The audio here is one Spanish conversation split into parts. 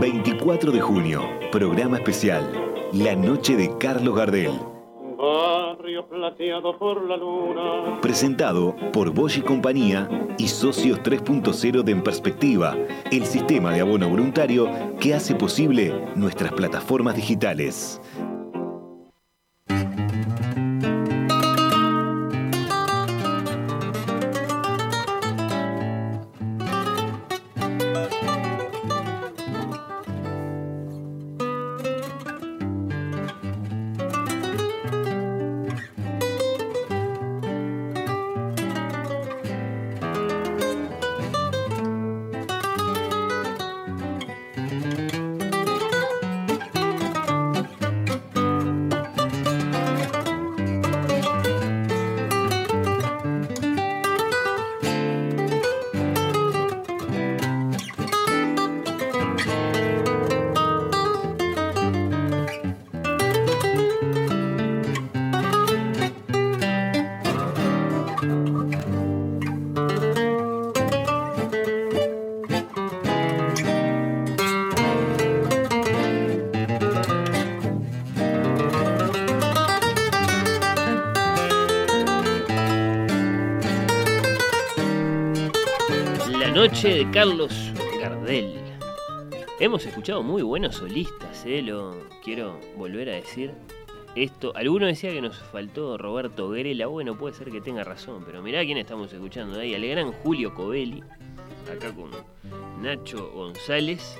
24 de junio, programa especial, La Noche de Carlos Gardel. Barrio plateado por la luna. Presentado por Bosch y Compañía y Socios 3.0 de En Perspectiva, el sistema de abono voluntario que hace posible nuestras plataformas digitales. Noche de Carlos Gardel. Hemos escuchado muy buenos solistas, ¿eh? lo quiero volver a decir. Esto, alguno decía que nos faltó Roberto Grela, bueno, puede ser que tenga razón, pero mirá quién estamos escuchando ahí, al gran Julio Covelli, acá con Nacho González,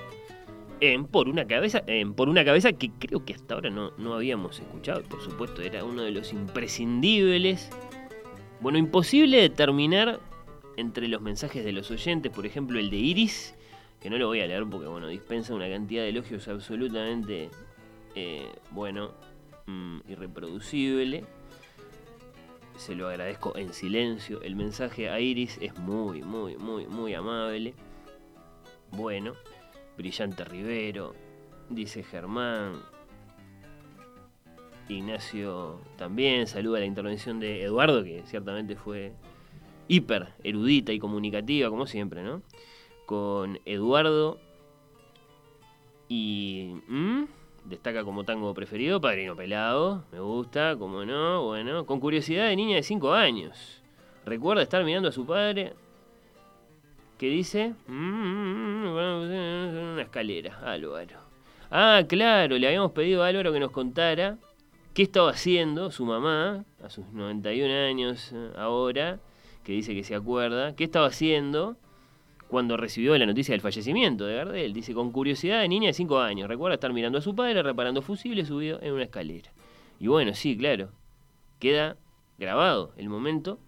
en Por una cabeza, en Por una cabeza que creo que hasta ahora no, no habíamos escuchado, por supuesto era uno de los imprescindibles. Bueno, imposible determinar entre los mensajes de los oyentes, por ejemplo el de Iris, que no lo voy a leer porque bueno, dispensa una cantidad de elogios absolutamente, eh, bueno, mm, irreproducible. Se lo agradezco en silencio. El mensaje a Iris es muy, muy, muy, muy amable. Bueno, brillante Rivero, dice Germán. Ignacio también saluda la intervención de Eduardo, que ciertamente fue hiper erudita y comunicativa, como siempre, ¿no? Con Eduardo y... Destaca como tango preferido, Padrino Pelado, me gusta, como no, bueno, con curiosidad de niña de 5 años. Recuerda estar mirando a su padre que dice... una escalera, Álvaro. Ah, claro, le habíamos pedido a Álvaro que nos contara qué estaba haciendo su mamá a sus 91 años eh, ahora que dice que se acuerda, ¿qué estaba haciendo cuando recibió la noticia del fallecimiento de Gardel? Dice, con curiosidad de niña de 5 años, recuerda estar mirando a su padre reparando fusibles subido en una escalera. Y bueno, sí, claro, queda grabado el momento,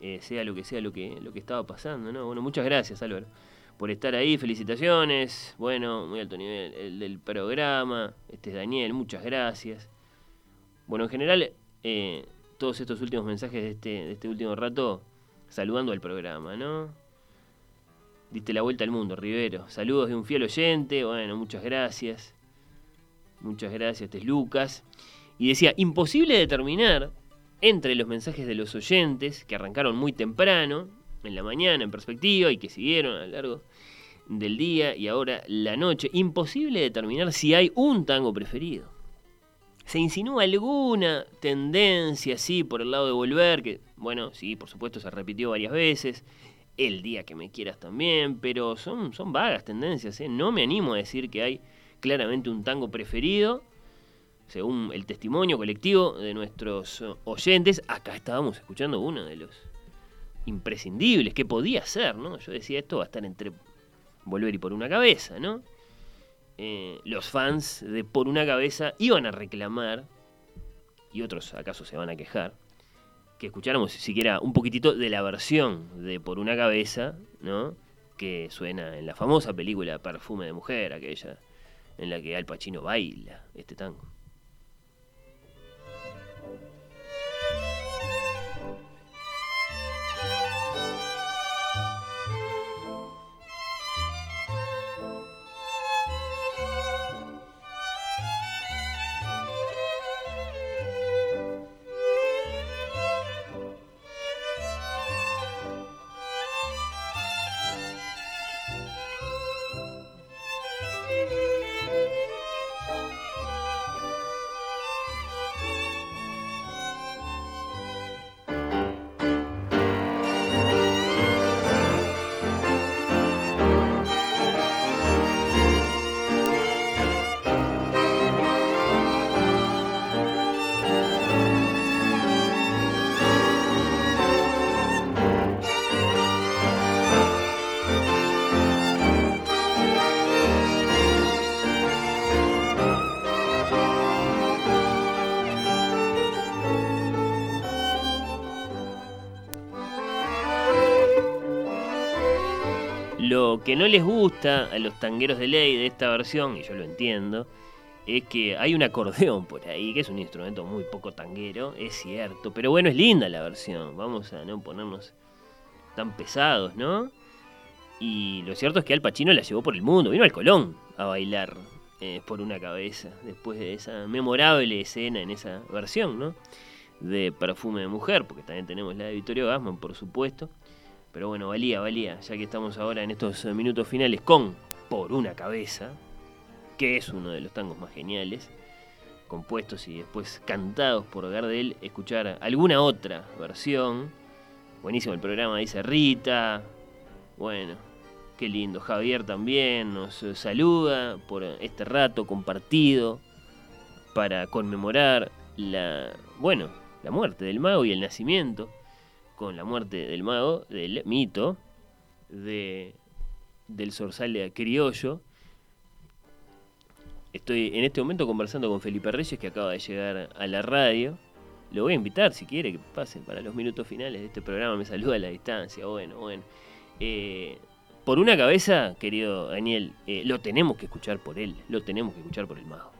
eh, sea lo que sea lo que, lo que estaba pasando, ¿no? Bueno, muchas gracias, Álvaro, por estar ahí, felicitaciones, bueno, muy alto nivel el del programa, este es Daniel, muchas gracias. Bueno, en general, eh, todos estos últimos mensajes de este, de este último rato saludando al programa, ¿no? Diste la vuelta al mundo, Rivero. Saludos de un fiel oyente. Bueno, muchas gracias. Muchas gracias, este es Lucas. Y decía, imposible determinar entre los mensajes de los oyentes que arrancaron muy temprano, en la mañana, en perspectiva, y que siguieron a lo largo del día y ahora la noche, imposible determinar si hay un tango preferido se insinúa alguna tendencia, sí, por el lado de volver, que, bueno, sí, por supuesto se repitió varias veces, el día que me quieras también, pero son, son vagas tendencias, ¿eh? no me animo a decir que hay claramente un tango preferido, según el testimonio colectivo de nuestros oyentes, acá estábamos escuchando uno de los imprescindibles, que podía ser, ¿no? Yo decía, esto va a estar entre volver y por una cabeza, ¿no? Eh, los fans de Por una cabeza iban a reclamar, y otros acaso se van a quejar, que escucháramos siquiera un poquitito de la versión de Por una cabeza, ¿no? Que suena en la famosa película Perfume de Mujer, aquella en la que Al Pacino baila este tango. Que no les gusta a los tangueros de ley de esta versión, y yo lo entiendo, es que hay un acordeón por ahí, que es un instrumento muy poco tanguero, es cierto. Pero bueno, es linda la versión. Vamos a no ponernos tan pesados, ¿no? Y lo cierto es que Al Pacino la llevó por el mundo, vino al Colón a bailar eh, por una cabeza, después de esa memorable escena en esa versión, ¿no? De Perfume de Mujer, porque también tenemos la de Vittorio Gassman, por supuesto. Pero bueno, valía, valía, ya que estamos ahora en estos minutos finales con Por una cabeza, que es uno de los tangos más geniales, compuestos y después cantados por Gardel, escuchar alguna otra versión. Buenísimo el programa, dice Rita. Bueno, qué lindo. Javier también nos saluda por este rato compartido para conmemorar la, bueno, la muerte del mago y el nacimiento con la muerte del mago, del mito, de, del zorzal de criollo Estoy en este momento conversando con Felipe Reyes, que acaba de llegar a la radio. Lo voy a invitar, si quiere, que pase para los minutos finales de este programa. Me saluda a la distancia. Bueno, bueno. Eh, por una cabeza, querido Daniel, eh, lo tenemos que escuchar por él. Lo tenemos que escuchar por el mago.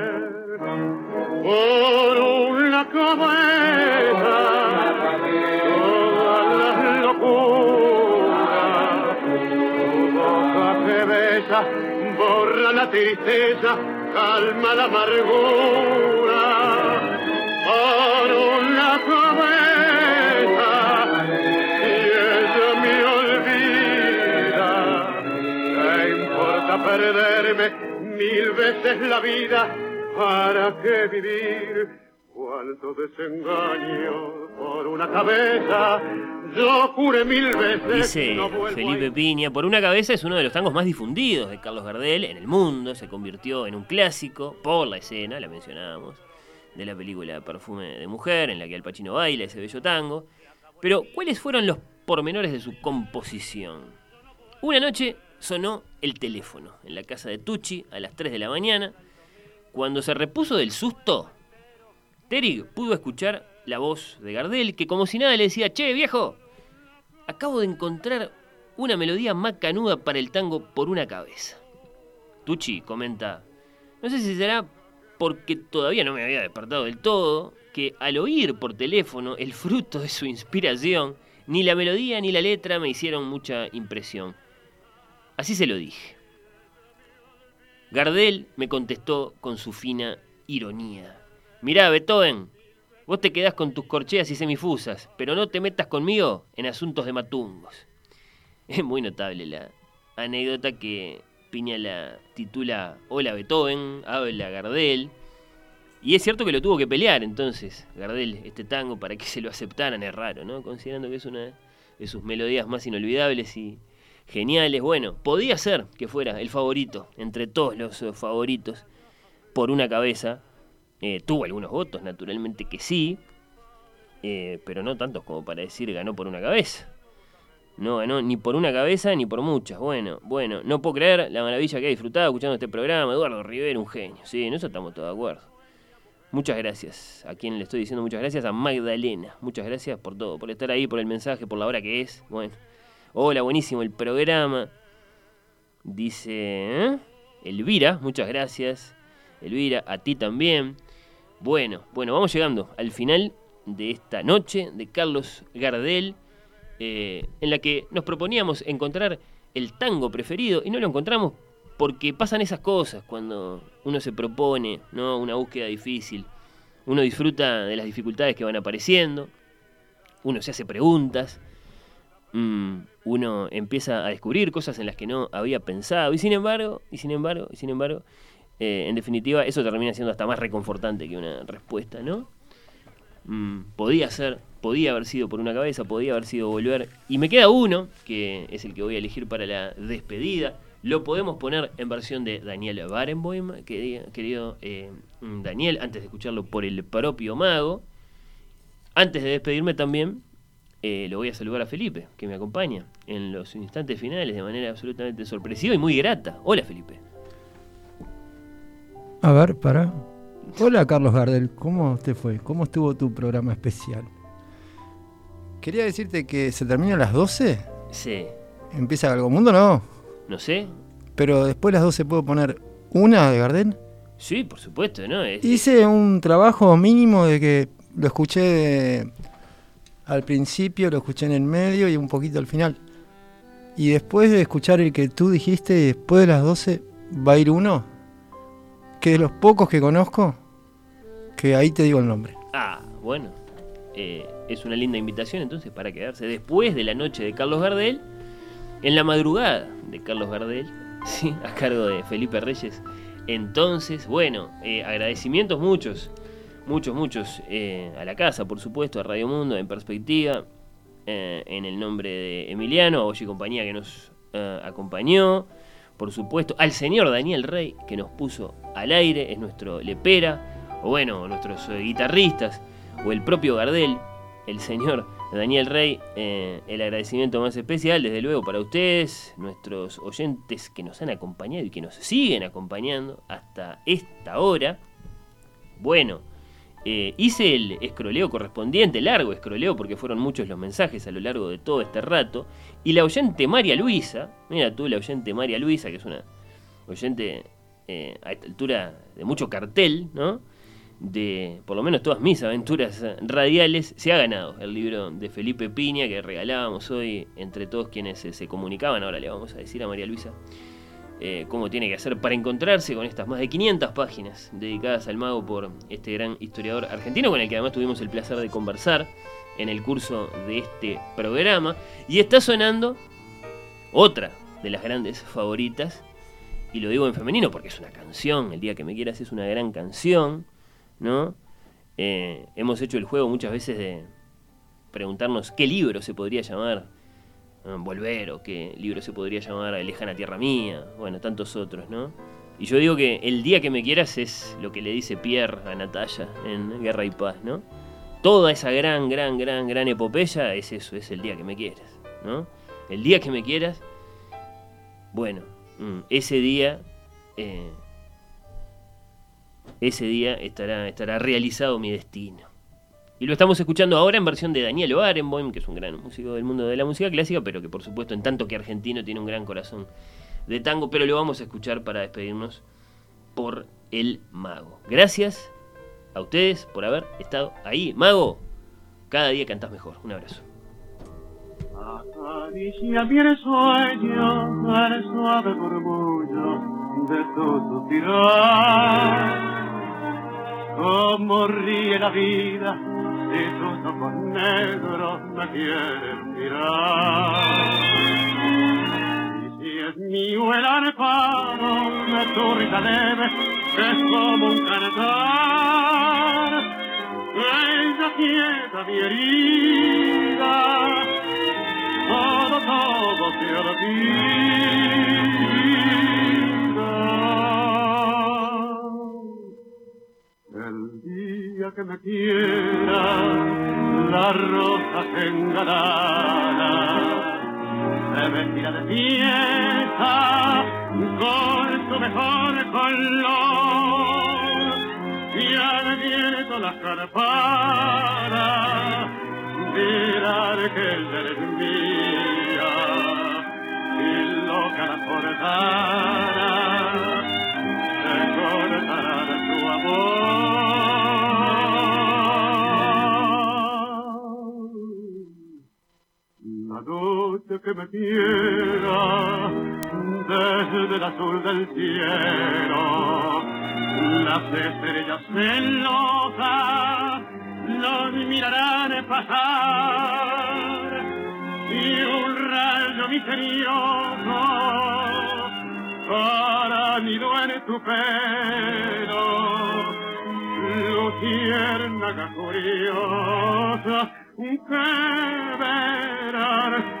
Por una cabeza, todas las locuras, tu boca que besa, borra la tristeza, calma la amargura. Por una cabeza, y ella me olvida, ¿qué importa perderme? mil veces la vida, ¿para qué vivir? Cuánto desengaño por una cabeza, yo jure mil veces. Dice Felipe Piña, por una cabeza es uno de los tangos más difundidos de Carlos Gardel en el mundo, se convirtió en un clásico por la escena, la mencionábamos, de la película Perfume de Mujer, en la que Al Pacino baila ese bello tango. Pero, ¿cuáles fueron los pormenores de su composición? Una noche sonó el teléfono en la casa de Tucci a las 3 de la mañana. Cuando se repuso del susto, Terig pudo escuchar la voz de Gardel que como si nada le decía, che viejo, acabo de encontrar una melodía macanuda para el tango por una cabeza. Tucci comenta, no sé si será porque todavía no me había despertado del todo, que al oír por teléfono el fruto de su inspiración, ni la melodía ni la letra me hicieron mucha impresión. Así se lo dije. Gardel me contestó con su fina ironía. Mirá, Beethoven, vos te quedás con tus corcheas y semifusas, pero no te metas conmigo en asuntos de matungos. Es muy notable la anécdota que Piña la titula Hola Beethoven, habla Gardel. Y es cierto que lo tuvo que pelear entonces, Gardel, este tango, para que se lo aceptaran. Es raro, ¿no? Considerando que es una de sus melodías más inolvidables y geniales. Bueno, podía ser que fuera el favorito entre todos los eh, favoritos por una cabeza. Eh, tuvo algunos votos, naturalmente que sí, eh, pero no tantos como para decir ganó por una cabeza. No ganó ni por una cabeza ni por muchas. Bueno, bueno, no puedo creer la maravilla que ha disfrutado escuchando este programa. Eduardo Rivera, un genio. Sí, en eso estamos todos de acuerdo. Muchas gracias. A quien le estoy diciendo muchas gracias, a Magdalena. Muchas gracias por todo, por estar ahí, por el mensaje, por la hora que es. Bueno. Hola, buenísimo el programa. Dice ¿eh? Elvira, muchas gracias. Elvira, a ti también. Bueno, bueno, vamos llegando al final de esta noche de Carlos Gardel, eh, en la que nos proponíamos encontrar el tango preferido y no lo encontramos porque pasan esas cosas cuando uno se propone ¿no? una búsqueda difícil. Uno disfruta de las dificultades que van apareciendo, uno se hace preguntas mm, uno empieza a descubrir cosas en las que no había pensado. Y sin embargo, y sin embargo, y sin embargo, eh, en definitiva, eso termina siendo hasta más reconfortante que una respuesta, ¿no? Mm, podía ser, podía haber sido por una cabeza, podía haber sido volver. Y me queda uno, que es el que voy a elegir para la despedida. Lo podemos poner en versión de Daniel Barenboim, querido eh, Daniel, antes de escucharlo por el propio mago. Antes de despedirme también, eh, lo voy a saludar a Felipe, que me acompaña en los instantes finales de manera absolutamente sorpresiva y muy grata. Hola Felipe. A ver, para. Hola Carlos Gardel, ¿cómo te fue? ¿Cómo estuvo tu programa especial? Quería decirte que se termina a las 12. Sí. ¿Empieza algo mundo? No. No sé. Pero después de las 12 puedo poner una de Gardel. Sí, por supuesto, ¿no? Hice un trabajo mínimo de que lo escuché al principio, lo escuché en el medio y un poquito al final. Y después de escuchar el que tú dijiste, después de las 12 va a ir uno que de los pocos que conozco, que ahí te digo el nombre. Ah, bueno. Eh, es una linda invitación entonces para quedarse después de la noche de Carlos Gardel, en la madrugada de Carlos Gardel, ¿sí? a cargo de Felipe Reyes. Entonces, bueno, eh, agradecimientos muchos, muchos, muchos eh, a la casa, por supuesto, a Radio Mundo, en perspectiva, en el nombre de Emiliano, a Oye Compañía que nos acompañó, por supuesto, al señor Daniel Rey, que nos puso al aire, es nuestro lepera, o bueno, nuestros eh, guitarristas, o el propio Gardel, el señor Daniel Rey, eh, el agradecimiento más especial, desde luego, para ustedes, nuestros oyentes que nos han acompañado y que nos siguen acompañando hasta esta hora. Bueno, eh, hice el escroleo correspondiente, largo escroleo, porque fueron muchos los mensajes a lo largo de todo este rato. Y la oyente María Luisa, mira tú, la oyente María Luisa, que es una oyente eh, a esta altura de mucho cartel, ¿no? De por lo menos todas mis aventuras radiales, se ha ganado el libro de Felipe Piña que regalábamos hoy entre todos quienes se comunicaban. Ahora le vamos a decir a María Luisa eh, cómo tiene que hacer para encontrarse con estas más de 500 páginas dedicadas al mago por este gran historiador argentino con el que además tuvimos el placer de conversar en el curso de este programa. Y está sonando otra de las grandes favoritas, y lo digo en femenino porque es una canción, el día que me quieras es una gran canción, ¿no? Eh, hemos hecho el juego muchas veces de preguntarnos qué libro se podría llamar volver o qué libro se podría llamar Lejana Tierra Mía, bueno, tantos otros, ¿no? Y yo digo que el día que me quieras es lo que le dice Pierre a Natalia en Guerra y Paz, ¿no? Toda esa gran, gran, gran, gran epopeya es eso, es el día que me quieras, ¿no? El día que me quieras, bueno, mm, ese día, eh, ese día estará, estará realizado mi destino. Y lo estamos escuchando ahora en versión de Daniel Barenboim, que es un gran músico del mundo de la música clásica, pero que por supuesto en tanto que argentino tiene un gran corazón de tango, pero lo vamos a escuchar para despedirnos por el mago. Gracias a ustedes por haber estado ahí. Mago, cada día cantás mejor. Un abrazo. Como ríe la vida y tus ojos negros me quieren mirar. Y si es mío el arpado, me tu risa leve, es como un cantar. Ella quieta mi herida, todo, todo se que me quiera la rosa engalana se vestirá de fiesta con su mejor color y al viento las carpanas dirá que ella es mía y loca la cortana noche que me quiera desde el azul del cielo. Las estrellas celosas los mirarán pasar y un rayo misterioso para mi en tu pelo, luciérnaga curiosa que verán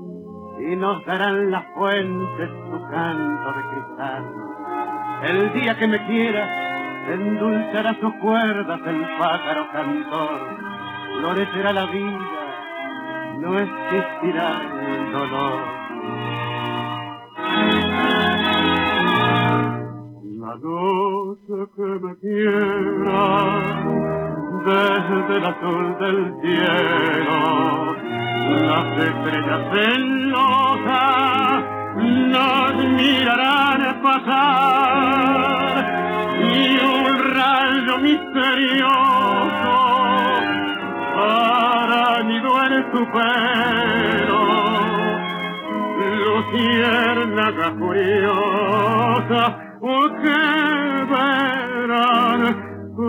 y nos darán las fuentes su canto de cristal. El día que me quiera, endulzará sus cuerdas el pájaro cantor, florecerá la vida, no existirá el dolor. La noche que me quiera, desde el azul del cielo, las estrellas celosas nos mirarán pasar y un rayo misterioso arañido en tu pelo. Luciérnaga furiosa o que verán o